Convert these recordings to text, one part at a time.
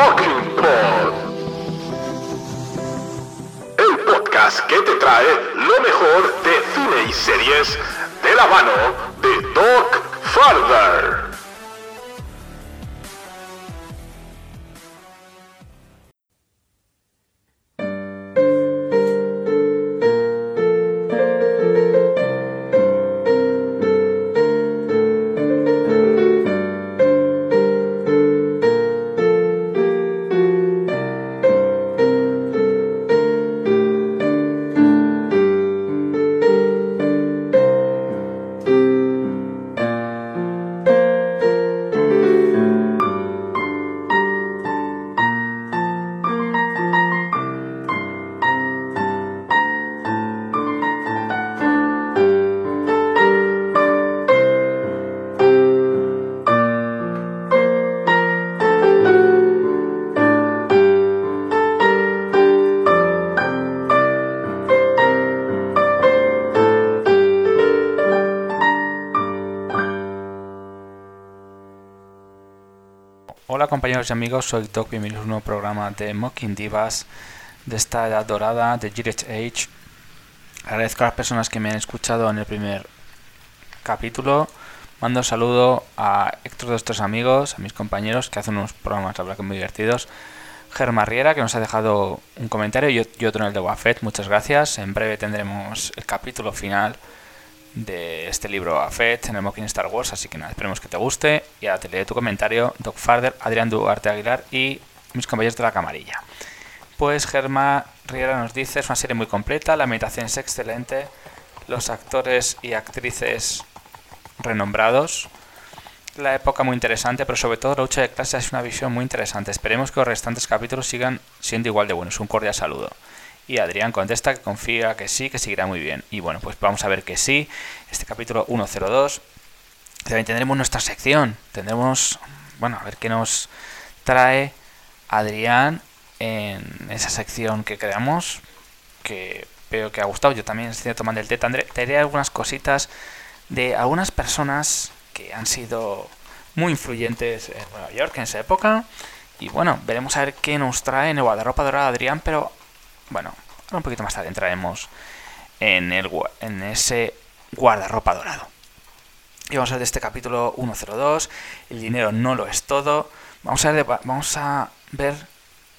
Es Mockingbird. El podcast que te trae lo mejor de cine y series de la mano de Doc Farther. Compañeros y amigos, soy Doc, bienvenidos a un nuevo programa de Mocking Divas de esta edad dorada de Gillette Age. Agradezco a las personas que me han escuchado en el primer capítulo. Mando un saludo a Héctor de nuestros amigos, a mis compañeros que hacen unos programas, la verdad que muy divertidos. Germa Riera, que nos ha dejado un comentario y otro en el de Wafet, muchas gracias. En breve tendremos el capítulo final de este libro Afet en el Mocking Star Wars, así que nada, esperemos que te guste. Y ahora te leeré tu comentario, Doc Farder, Adrián Duarte Aguilar y mis compañeros de la camarilla. Pues Germa Riera nos dice, es una serie muy completa, la meditación es excelente, los actores y actrices renombrados, la época muy interesante, pero sobre todo la lucha de clases es una visión muy interesante. Esperemos que los restantes capítulos sigan siendo igual de buenos. Un cordial saludo. Y Adrián contesta que confía que sí, que seguirá muy bien. Y bueno, pues vamos a ver que sí. Este capítulo 102. También tendremos nuestra sección. Tendremos, bueno, a ver qué nos trae Adrián en esa sección que creamos. Que veo que ha gustado. Yo también estoy tomando el té. Tendré, traeré algunas cositas de algunas personas que han sido muy influyentes en Nueva York en esa época. Y bueno, veremos a ver qué nos trae en el guardarropa dorada Adrián, pero bueno, ahora un poquito más tarde entraremos en, el, en ese guardarropa dorado. Y vamos a ver de este capítulo 102, el dinero no lo es todo. Vamos a ver,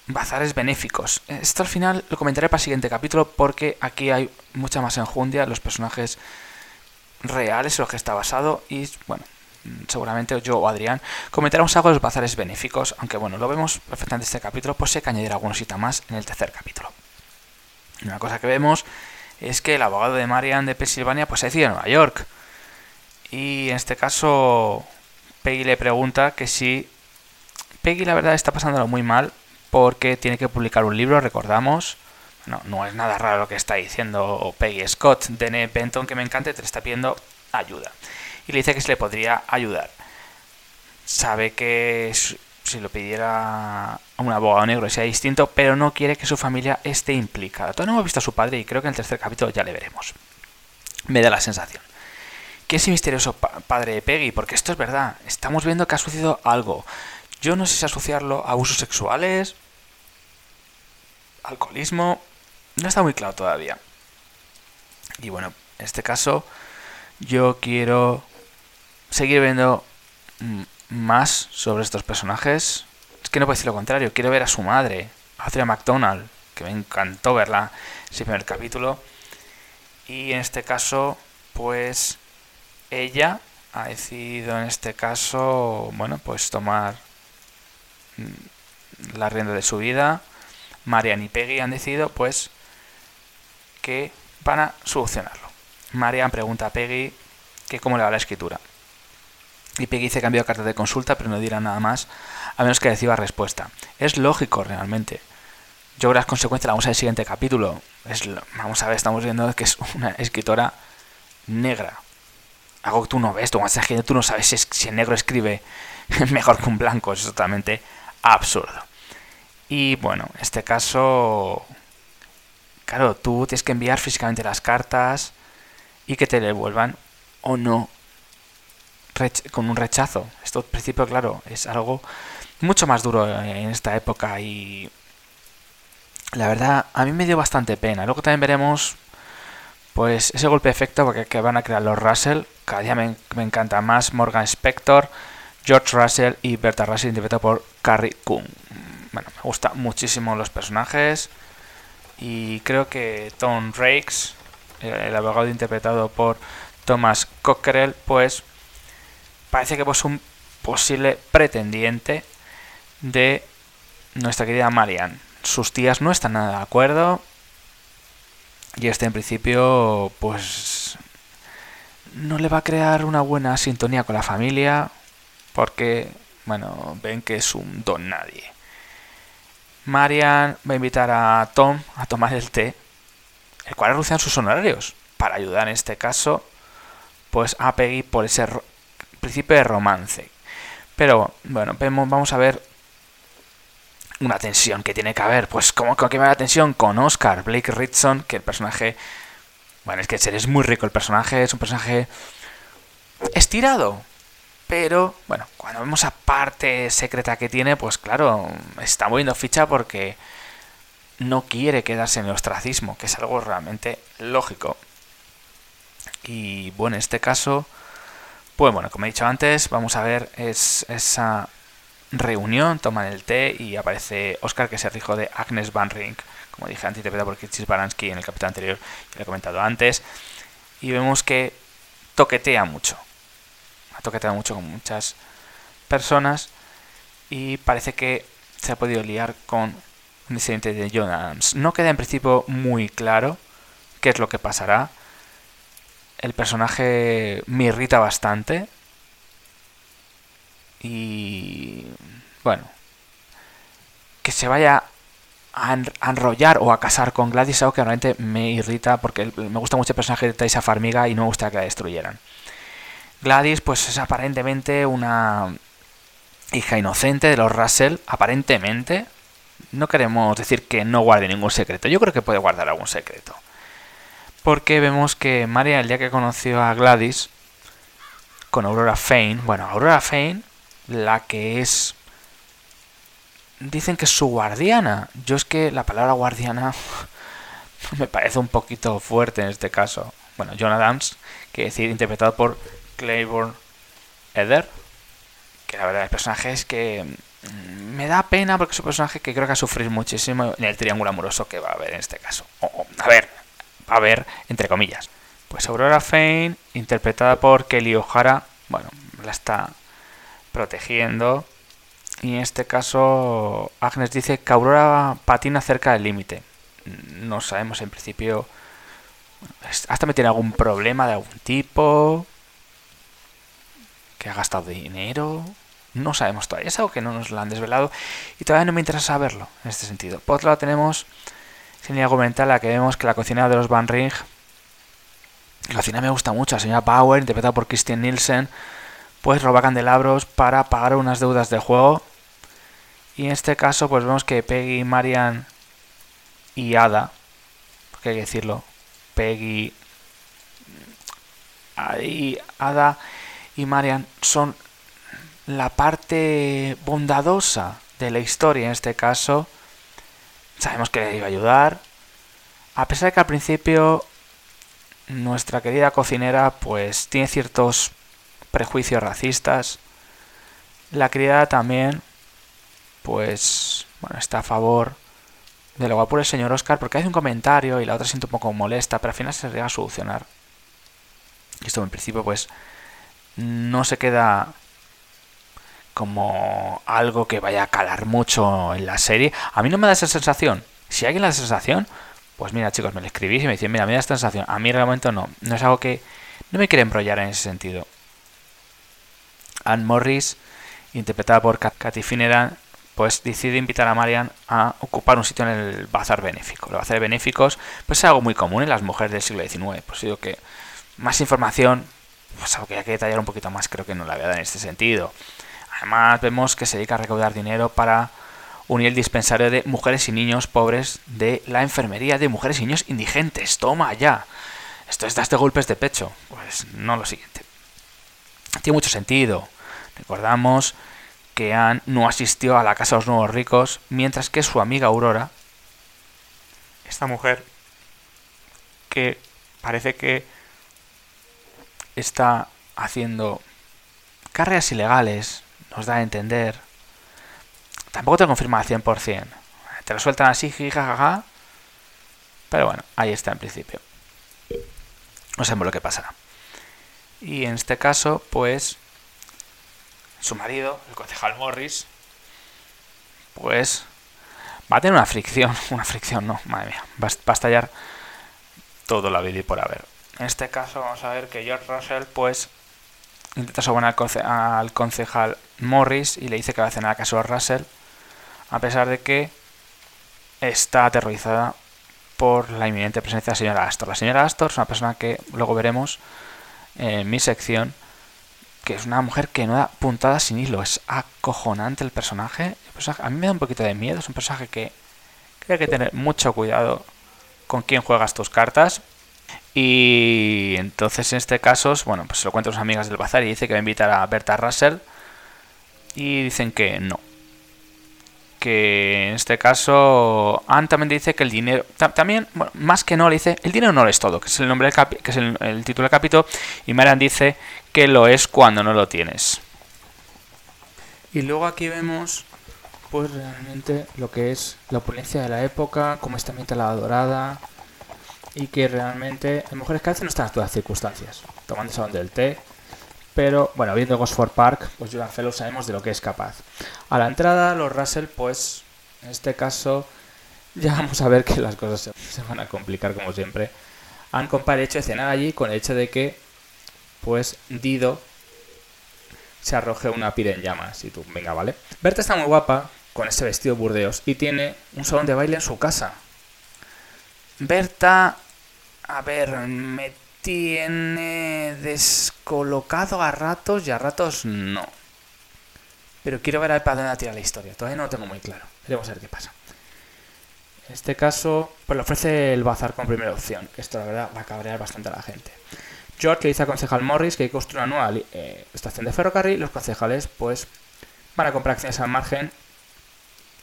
bazares benéficos. Esto al final lo comentaré para el siguiente capítulo porque aquí hay mucha más enjundia, los personajes reales en los que está basado y bueno, seguramente yo o Adrián comentaremos algo de los bazares benéficos, aunque bueno, lo vemos perfectamente en este capítulo, pues sé que añadir alguna cosita más en el tercer capítulo. Una cosa que vemos es que el abogado de Marian de Pensilvania pues se decide a Nueva York. Y en este caso Peggy le pregunta que si Peggy la verdad está pasándolo muy mal porque tiene que publicar un libro, recordamos. No, no es nada raro lo que está diciendo Peggy Scott. Dene Benton, que me encanta, te está pidiendo ayuda. Y le dice que se le podría ayudar. Sabe que si lo pidiera a un abogado negro sea distinto, pero no quiere que su familia esté implicada. Todavía no hemos visto a su padre y creo que en el tercer capítulo ya le veremos. Me da la sensación. ¿Qué es ese misterioso pa padre de Peggy? Porque esto es verdad. Estamos viendo que ha sucedido algo. Yo no sé si asociarlo a abusos sexuales, alcoholismo. No está muy claro todavía. Y bueno, en este caso yo quiero seguir viendo más sobre estos personajes. Es que no puedo decir lo contrario. Quiero ver a su madre, Adria McDonald, que me encantó verla ese primer capítulo. Y en este caso, pues ella ha decidido en este caso, bueno, pues tomar la rienda de su vida. Marian y Peggy han decidido, pues, que van a solucionarlo. Marian pregunta a Peggy que cómo le va la escritura. Y Peggy dice que enviado carta de consulta, pero no dirá nada más, a menos que reciba respuesta. Es lógico realmente. Yo creo que las consecuencias las vamos a ver el siguiente capítulo. Vamos a ver, estamos viendo que es una escritora negra. Algo que tú no ves, tú, tú no sabes si, si el negro escribe mejor que un blanco. Es totalmente absurdo. Y bueno, en este caso, claro, tú tienes que enviar físicamente las cartas y que te devuelvan o no con un rechazo. Esto, principio, claro, es algo mucho más duro en esta época y la verdad a mí me dio bastante pena. Luego también veremos pues ese golpe de efecto que van a crear los Russell. Cada día me, encanta más Morgan Spector, George Russell y Berta Russell interpretado por Carrie Coon. Bueno, me gustan muchísimo los personajes y creo que Tom Rakes, el abogado interpretado por Thomas Cockerell, pues parece que es un posible pretendiente de nuestra querida Marianne. Sus tías no están nada de acuerdo y este en principio pues no le va a crear una buena sintonía con la familia porque bueno ven que es un don nadie. Marian va a invitar a Tom a tomar el té, el cual reducen sus honorarios para ayudar en este caso pues a Peggy por ese principio de romance. Pero bueno, vamos a ver una tensión que tiene que haber. Pues como que va la tensión con Oscar Blake Ritson, que el personaje... Bueno, es que es muy rico el personaje, es un personaje estirado. Pero, bueno, cuando vemos a parte secreta que tiene, pues claro, está moviendo ficha porque no quiere quedarse en el ostracismo, que es algo realmente lógico. Y bueno, en este caso, pues bueno, como he dicho antes, vamos a ver es, esa reunión, toman el té y aparece Oscar, que es el hijo de Agnes Van Rink, como dije antes, interpretado por Kitsis Baranski en el capítulo anterior, que lo he comentado antes. Y vemos que toquetea mucho. Ha toqueteado mucho con muchas personas y parece que se ha podido liar con un incidente de John Adams. No queda en principio muy claro qué es lo que pasará el personaje me irrita bastante. Y bueno, que se vaya a, enrollar o a casar con Gladys algo que realmente me irrita porque me gusta mucho el personaje de Taisa Farmiga y no me gusta que la destruyeran. Gladys pues es aparentemente una hija inocente de los Russell, aparentemente. No queremos decir que no guarde ningún secreto, yo creo que puede guardar algún secreto porque vemos que María el día que conoció a Gladys con Aurora Fane, bueno, Aurora Fane, la que es dicen que es su guardiana. Yo es que la palabra guardiana me parece un poquito fuerte en este caso. Bueno, John Adams, que decir interpretado por Claiborne Eder, que la verdad el personaje es que mm, me da pena porque es un personaje que creo que va a muchísimo en el triángulo amoroso que va a haber en este caso. a ver, a ver, entre comillas. Pues Aurora Fane, interpretada por Kelly O'Hara, bueno, la está protegiendo. Y en este caso, Agnes dice que Aurora patina cerca del límite. No sabemos en principio. Hasta me tiene algún problema de algún tipo. Que ha gastado dinero. No sabemos todavía. Es algo que no nos lo han desvelado. Y todavía no me interesa saberlo en este sentido. Por otro lado, tenemos sin argumental la que vemos que la cocina de los Van Ring, la cocina me gusta mucho, la señora Power, interpretada por Christian Nielsen, pues roba candelabros para pagar unas deudas de juego. Y en este caso, pues vemos que Peggy, Marian y Ada, porque hay que decirlo, Peggy, ahí, Ada y Marian son la parte bondadosa de la historia en este caso Sabemos que le iba a ayudar. A pesar de que al principio nuestra querida cocinera pues tiene ciertos prejuicios racistas. La criada también pues bueno, está a favor de lo guapo el señor Oscar porque hace un comentario y la otra siente un poco molesta, pero al final se llega a solucionar. Esto en principio pues no se queda como algo que vaya a calar mucho en la serie. A mí no me da esa sensación. Si alguien la sensación, Pues mira, chicos, me lo escribís y me dicen, mira, me da esta sensación. A mí momento no. No es algo que. No me quiere embrollar en ese sentido. Anne Morris, interpretada por Katy Finneran, pues decide invitar a Marian a ocupar un sitio en el bazar benéfico. Los bazares benéficos pues es algo muy común en las mujeres del siglo XIX. Pues digo que más información, pues algo que hay que detallar un poquito más, creo que no la voy a dar en este sentido. Además vemos que se dedica a recaudar dinero para unir el dispensario de mujeres y niños pobres de la enfermería de mujeres y niños indigentes. Toma ya. Esto es de golpes de pecho. Pues no lo siguiente. Tiene mucho sentido. Recordamos que Anne no asistió a la casa de los nuevos ricos, mientras que su amiga Aurora, esta mujer, que parece que está haciendo carreras ilegales, nos da a entender. Tampoco te confirma al 100%. Te lo sueltan así, jajaja. Pero bueno, ahí está en principio. No sabemos lo que pasará. Y en este caso, pues su marido, el concejal Morris, pues va a tener una fricción, una fricción, no, madre mía, va, a estallar todo la vida y por haber. En este caso vamos a ver que George Russell pues intenta sobornar al, concejal Morris y le dice que va a cenar a casa de Russell, a pesar de que está aterrorizada por la inminente presencia de la señora Astor. La señora Astor es una persona que luego veremos en mi sección que es una mujer que no da puntadas sin hilo. Es acojonante el personaje. A mí me da un poquito de miedo. Es un personaje que, hay que tener mucho cuidado con quién juegas tus cartas. Y entonces en este caso, bueno, pues se lo cuento a sus amigas del bazar y dice que va a invitar a Berta Russell. Y dicen que no, que en este caso Anne también dice que el dinero también más que no le dice el dinero no lo es todo que es el nombre del que es el, título del capítulo y Marian dice que lo es cuando no lo tienes. Y luego aquí vemos pues realmente lo que es la opulencia de la época como está la dorada y que realmente en mujeres que no están en todas las circunstancias tomando sabón del té pero bueno, viendo Gosford Park, pues Julian Fellow sabemos de lo que es capaz. A la entrada, los Russell, pues en este caso, ya vamos a ver que las cosas se, van a complicar como siempre. Han comparado hecho de cenar allí con el hecho de que, pues, Dido se arroje una pira en llamas. Y tú, venga, vale. Berta está muy guapa con ese vestido burdeos y tiene un salón de baile en su casa. Berta, a ver, me tiene descolocado a ratos y a ratos no. Pero quiero ver a dónde tira la historia. Todavía no lo tengo muy claro. Veremos a ver qué pasa. En este caso, pues le ofrece el bazar como primera opción. Esto, la verdad, va a cabrear bastante a la gente. George le dice al concejal Morris que construir una nueva eh, estación de ferrocarril. Los concejales, pues, van a comprar acciones al margen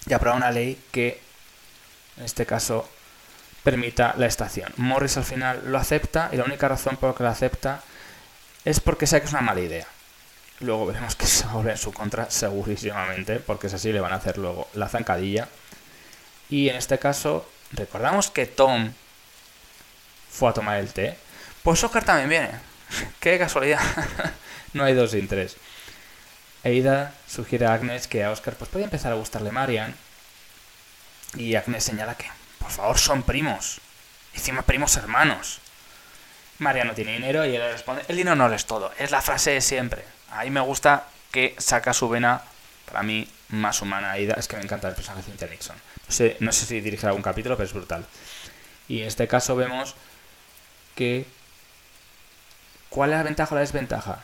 y aprobar una ley que, en este caso, permita la estación. Morris al final lo acepta y la única razón por la que lo acepta es porque sabe que es una mala idea. Luego veremos que se vuelve en su contra segurísimamente, porque es así, le van a hacer luego la zancadilla. Y en este caso, recordamos que Tom fue a tomar el té. Pues Oscar también viene. Qué casualidad. no hay dos sin tres. Eida sugiere a Agnes que a Oscar pues puede empezar a gustarle Marian. Y Agnes señala que por favor, son primos. Encima primos hermanos. María no tiene dinero y él responde, el dinero no es todo, es la frase de siempre. Ahí me gusta que saca su vena, para mí, más humana. Es que me encanta el personaje de Cynthia Nixon. No sé, no sé si dirige algún capítulo, pero es brutal. Y en este caso vemos que... ¿Cuál es la ventaja o la desventaja?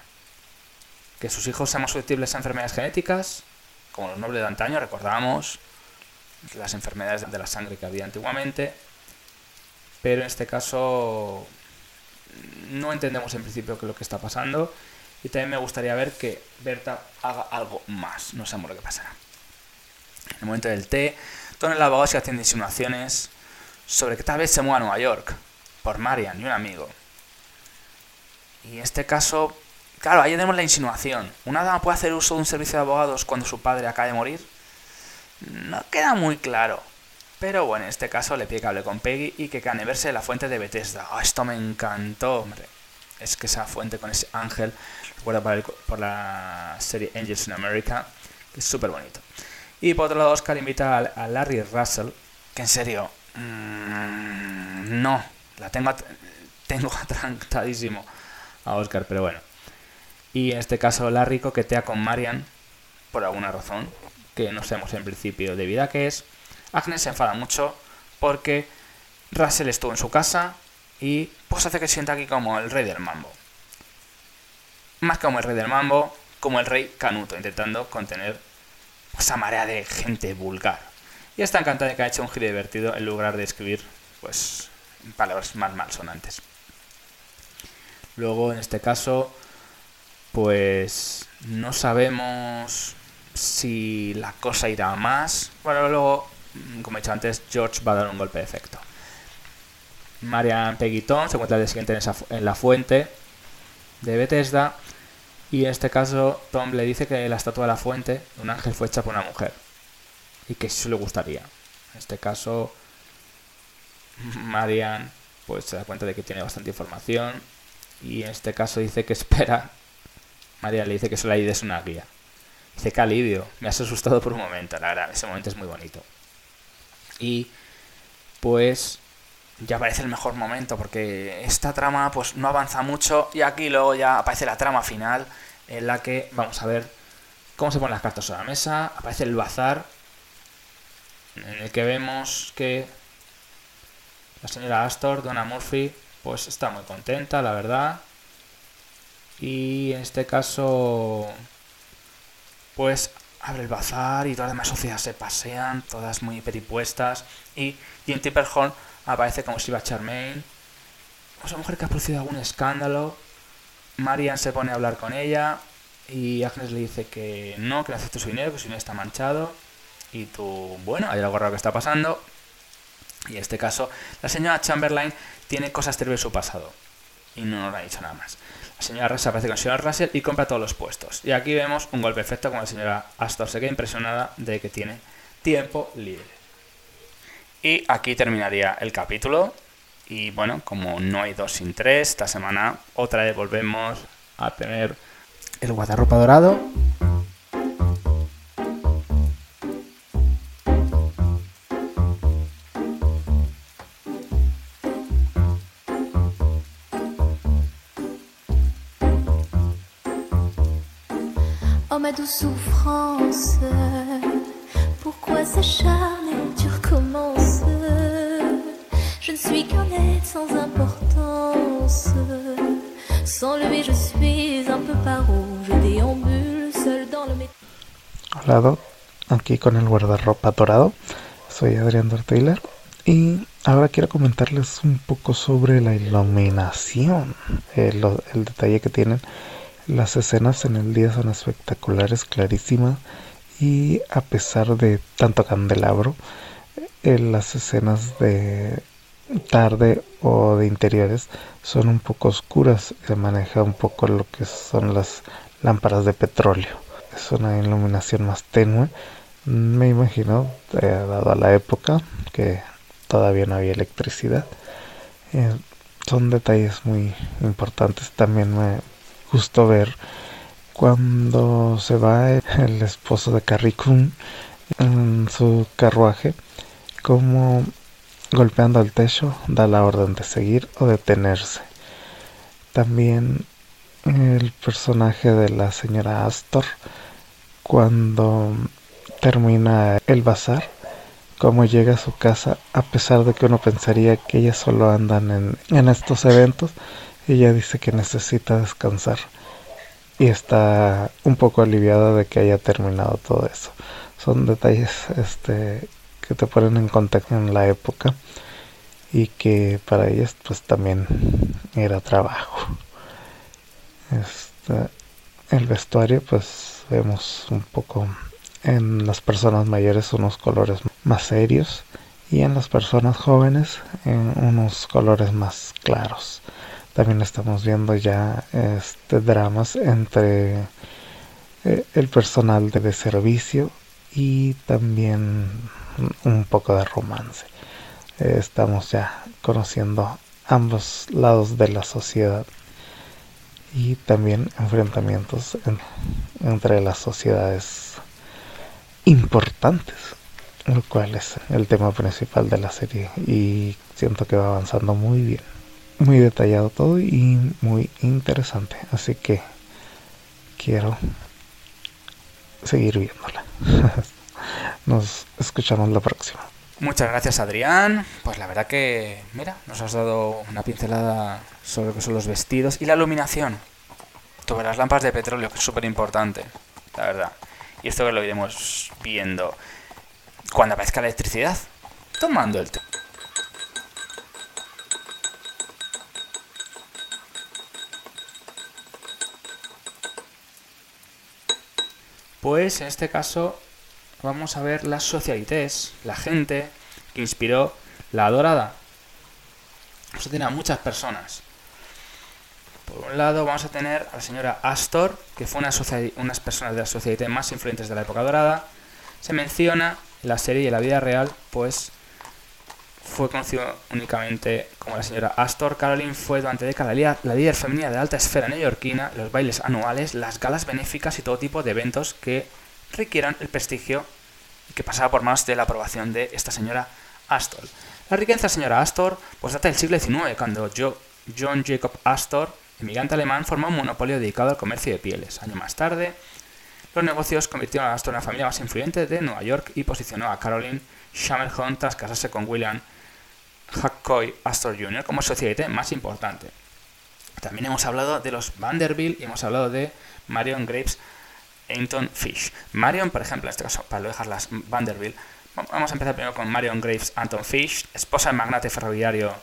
Que sus hijos sean más susceptibles a enfermedades genéticas, como los nobles de antaño, recordamos, las enfermedades de la sangre que había antiguamente, pero en este caso no entendemos en principio qué es lo que está pasando y también me gustaría ver que Berta haga algo más, no sabemos lo que pasará. En el momento del té, el abogado se haciendo insinuaciones sobre que tal vez se mueva a Nueva York por Marian y un amigo. Y en este caso, claro, ahí tenemos la insinuación. ¿Una dama puede hacer uso de un servicio de abogados cuando su padre acaba de morir? No queda muy claro. Pero bueno, en este caso le pide que hable con Peggy y que cane verse la fuente de Bethesda. Oh, esto me encantó, hombre. Es que esa fuente con ese ángel, recuerda por, la serie Angels in America, que es súper bonito. Y por otro lado, Oscar invita a, Larry Russell, que en serio, Mm, no, la tengo, tengo atrancadísimo a Oscar, pero bueno. Y en este caso Larry coquetea con Marian por alguna razón que no sabemos en principio de vida que es. Agnes se enfada mucho porque Russell estuvo en su casa y pues hace que sienta aquí como el rey del mambo. Más como el rey del mambo, como el rey Canuto, intentando contener esa marea de gente vulgar. Y está encantada de que ha hecho un giro divertido en lugar de escribir pues palabras más malsonantes. Luego, en este caso, pues no sabemos si la cosa irá más. Bueno, luego, como he dicho antes, George va a dar un golpe de efecto. Marian Peguitón se encuentra el siguiente en, la fuente de Bethesda. Y en este caso, Tom le dice que la estatua de la fuente un ángel fue hecha por una mujer. Y que eso le gustaría. En este caso, Marian pues se da cuenta de que tiene bastante información. Y en este caso dice que espera. Marian le dice que solo hay es una guía. Dice que alivio. Me has asustado por un momento. La verdad, ese momento es muy bonito. Y pues ya parece el mejor momento porque esta trama pues no avanza mucho y aquí luego ya aparece la trama final en la que vamos a ver cómo se ponen las cartas sobre la mesa, aparece el bazar en el que vemos que la señora Astor, Donna Murphy, pues está muy contenta, la verdad. Y en este caso, pues abre el bazar y todas las demás sociedades se pasean, todas muy peripuestas. Y Jim Tipperhorn aparece como si iba Charmaine. Esa mujer que ha producido algún escándalo. Marian se pone a hablar con ella. Y Agnes le dice que no, que no acepte su dinero, que su dinero está manchado. Y tú, bueno, hay algo raro que está pasando. Y en este caso, la señora Chamberlain tiene cosas terribles en su pasado. Y no nos ha dicho nada más. La señora Russell aparece con el señor Russell y compra todos los puestos. Y aquí vemos un golpe perfecto con la señora Astor se queda impresionada de que tiene tiempo libre. Y aquí terminaría el capítulo. Y bueno, como no hay dos sin tres, esta semana otra vez volvemos a tener el guardarropa dorado. Oh ma douce souffrance, pourquoi s'acharner, tu recommences Je ne suis qu'un être sans importance. Sans lui, je suis un peu paro, je déambule seul dans le. Hola, Doc. aquí con el guardarropa dorado. Soy Adrián Taylor y ahora quiero comentarles un poco sobre la iluminación, el, el detalle que tienen las escenas en el día son espectaculares, clarísimas y a pesar de tanto candelabro, en las escenas de tarde o de interiores son un poco oscuras. Se maneja un poco lo que son las lámparas de petróleo. Es una iluminación más tenue. Me imagino, eh, dado a la época que todavía no había electricidad. Eh, son detalles muy importantes. También me justo ver cuando se va el esposo de Carrie en su carruaje, como golpeando el techo da la orden de seguir o detenerse. También el personaje de la señora Astor, cuando termina el bazar, como llega a su casa, a pesar de que uno pensaría que ellas solo andan en, en estos eventos, ella dice que necesita descansar y está un poco aliviada de que haya terminado todo eso. Son detalles este, que te ponen en contacto en la época y que para ellas pues también era trabajo. Este, el vestuario pues vemos un poco en las personas mayores unos colores más serios y en las personas jóvenes en unos colores más claros. También estamos viendo ya este dramas entre eh, el personal de, servicio y también un poco de romance. Estamos ya conociendo ambos lados de la sociedad y también enfrentamientos entre las sociedades importantes el cual es el tema principal de la serie y siento que va avanzando muy bien. Muy detallado todo y muy interesante, así que quiero seguir viéndola. Nos escuchamos la próxima. Muchas gracias Adrián. Pues la verdad que, mira, nos has dado una pincelada sobre lo que son los vestidos y la iluminación. Sobre las lámparas de petróleo, que es súper importante, la verdad. Y esto que lo iremos viendo cuando aparezca la electricidad, tomando el té. Pues en este caso vamos a ver las socialites, la gente que inspiró la dorada. Vamos a tener a muchas personas. Por un lado vamos a tener a la señora Astor, que fue una unas personas de la sociedad más influyentes de la época dorada. Se menciona en la serie y en la vida real, pues fue conocido únicamente como la señora Astor. Caroline fue durante décadas la líder femenina de alta esfera neoyorquina, los bailes anuales, las galas benéficas y todo tipo de eventos que requieran el prestigio y que pasaba por más de la aprobación de esta señora Astor. La riqueza de la señora Astor pues data del siglo XIX, cuando John Jacob Astor, inmigrante alemán, formó un monopolio dedicado al comercio de pieles. Año más tarde, los negocios convirtieron a Astor en la familia más influyente de Nueva York y posicionó a Caroline Shammerhorn tras casarse con William Hackcoy Astor Jr. como sociedad más importante. También hemos hablado de los Vanderbilt y hemos hablado de Marion Graves Anton Fish. Marion, por ejemplo, en este caso, para dejar las Vanderbilt, vamos a empezar primero con Marion Graves Anton Fish, esposa del magnate ferroviario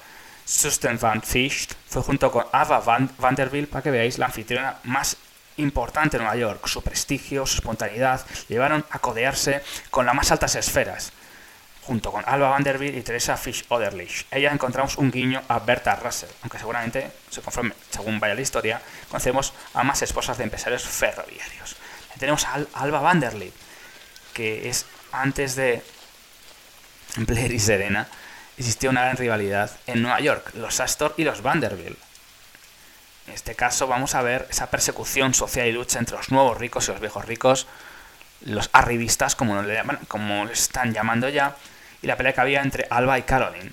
Susten Van Fish, fue junto con Ava Vanderbilt, para que veáis, la anfitriona más importante de Nueva York. Su prestigio, su espontaneidad, llevaron a codearse con las más altas esferas junto con Alba Vanderbilt y Teresa Fish Oderlich. Ella encontramos un guiño a Berta Russell, aunque seguramente, según vaya la historia, conocemos a más esposas de empresarios ferroviarios. Tenemos a Alba Vanderbilt, que es antes de Blair y Serena, existía una gran rivalidad en Nueva York, los Astor y los Vanderbilt. En este caso vamos a ver esa persecución social y lucha entre los nuevos ricos y los viejos ricos, los arribistas, como, le llaman, como les están llamando ya, y la pelea que había entre Alba y Caroline.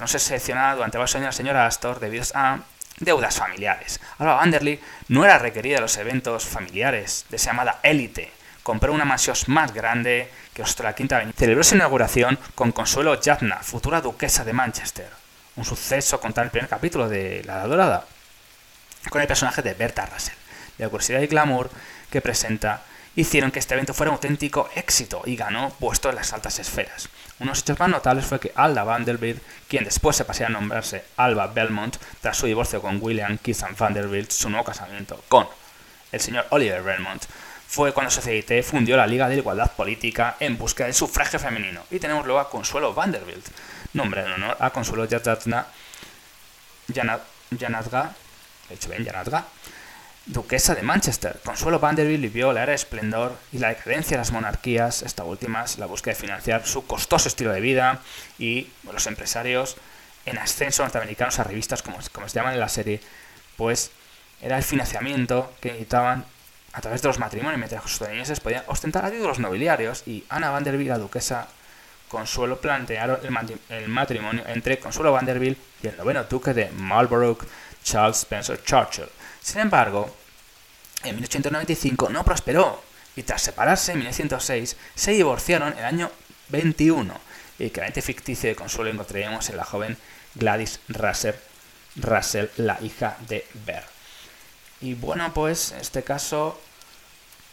No se seleccionaba durante varios años la señora Astor debido a deudas familiares. Alba Vanderly no era requerida en los eventos familiares de esa llamada élite. Compró una mansión más grande que la Quinta Avenida. Celebró su inauguración con Consuelo Jatna, futura duquesa de Manchester. Un suceso contar el primer capítulo de La Dorada, con el personaje de Berta Russell. La curiosidad y glamour que presenta hicieron que este evento fuera un auténtico éxito y ganó puesto en las altas esferas. Unos hechos más notables fue que Alda Vanderbilt, quien después se pasó a nombrarse Alba Belmont tras su divorcio con William Keith Vanderbilt, su nuevo casamiento con el señor Oliver Belmont, fue cuando Societe fundió la Liga de Igualdad Política en busca del sufragio femenino. Y tenemos luego a Consuelo Vanderbilt, nombre en honor a Consuelo dicho bien, duquesa de Manchester. Consuelo Vanderbilt vivió la era de esplendor y la decadencia de las monarquías, esta última la búsqueda de financiar su costoso estilo de vida y los empresarios en ascenso norteamericanos a revistas como, como se llaman en la serie, pues era el financiamiento que necesitaban a través de los matrimonios, mientras los estadounidenses podían ostentar a los nobiliarios y Ana Vanderbilt, la duquesa Consuelo, plantearon el, matrimonio entre Consuelo Vanderbilt y el noveno duque de Marlborough, Charles Spencer Churchill. Sin embargo, en 1895 no prosperó y tras separarse en 1906 se divorciaron el año 21 y que la ficticio de Consuelo encontraríamos en la joven Gladys Russell, Russell la hija de Bear. Y bueno, pues en este caso,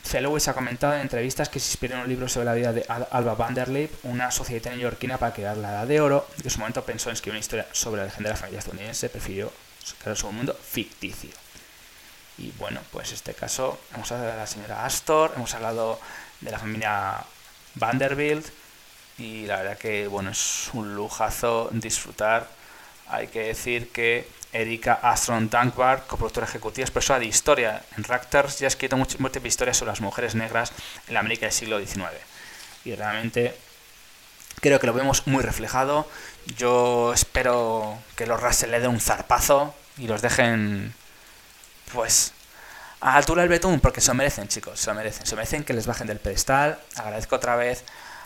Felowitz ha comentado en entrevistas que se inspiró en un libro sobre la vida de Alba Vanderlip, una sociedad neoyorquina para crear la Edad de Oro, que en su momento pensó en escribir una historia sobre la legendaria familia estadounidense, prefirió crear su mundo ficticio. Y bueno, pues en este caso hemos hablado de la señora Astor, hemos hablado de la familia Vanderbilt y la verdad que bueno, es un lujazo disfrutar. Hay que decir que Erika Astron Dankbar, coproductora ejecutiva, es profesora de historia en Raptors y ha escrito muchas historias sobre las mujeres negras en la América del siglo XIX. Y realmente creo que lo vemos muy reflejado. Yo espero que los Russell le den un zarpazo y los dejen pues a altura del betún, porque se lo merecen, chicos, se lo merecen. Se merecen que les bajen del pedestal. Agradezco otra vez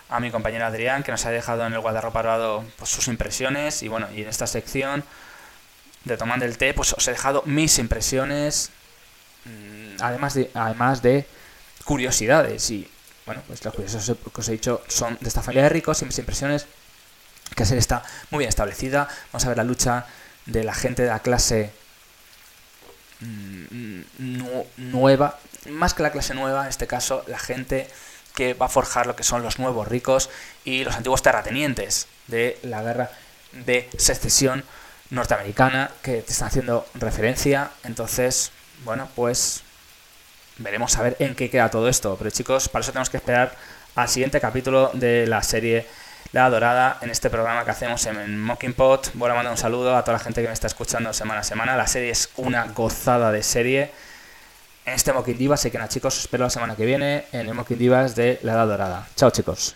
a mi compañero Adrián, que nos ha dejado en el guardarropa dorado pues, sus impresiones. Y bueno, y en esta sección de Tomando el Té, pues os he dejado mis impresiones, mm, además de, además de curiosidades. Y bueno, pues las curiosidades que os he dicho son de esta familia de ricos y mis impresiones que serie está muy bien establecida. Vamos a ver la lucha de la gente de la clase mm, nueva, más que la clase nueva, en este caso, la gente que va a forjar lo que son los nuevos ricos y los antiguos terratenientes de la guerra de secesión norteamericana que te están haciendo referencia. Entonces, bueno, pues veremos a ver en qué queda todo esto. Pero chicos, para eso tenemos que esperar al siguiente capítulo de la serie La Dorada en este programa que hacemos en Mocking Pot. A mandar un saludo a toda la gente que me está escuchando semana a semana. La serie es una gozada de serie en este Mocking Divas. Así que nada, chicos, os espero la semana que viene en el Mocking Divas de La Edad Dorada. Chao, chicos.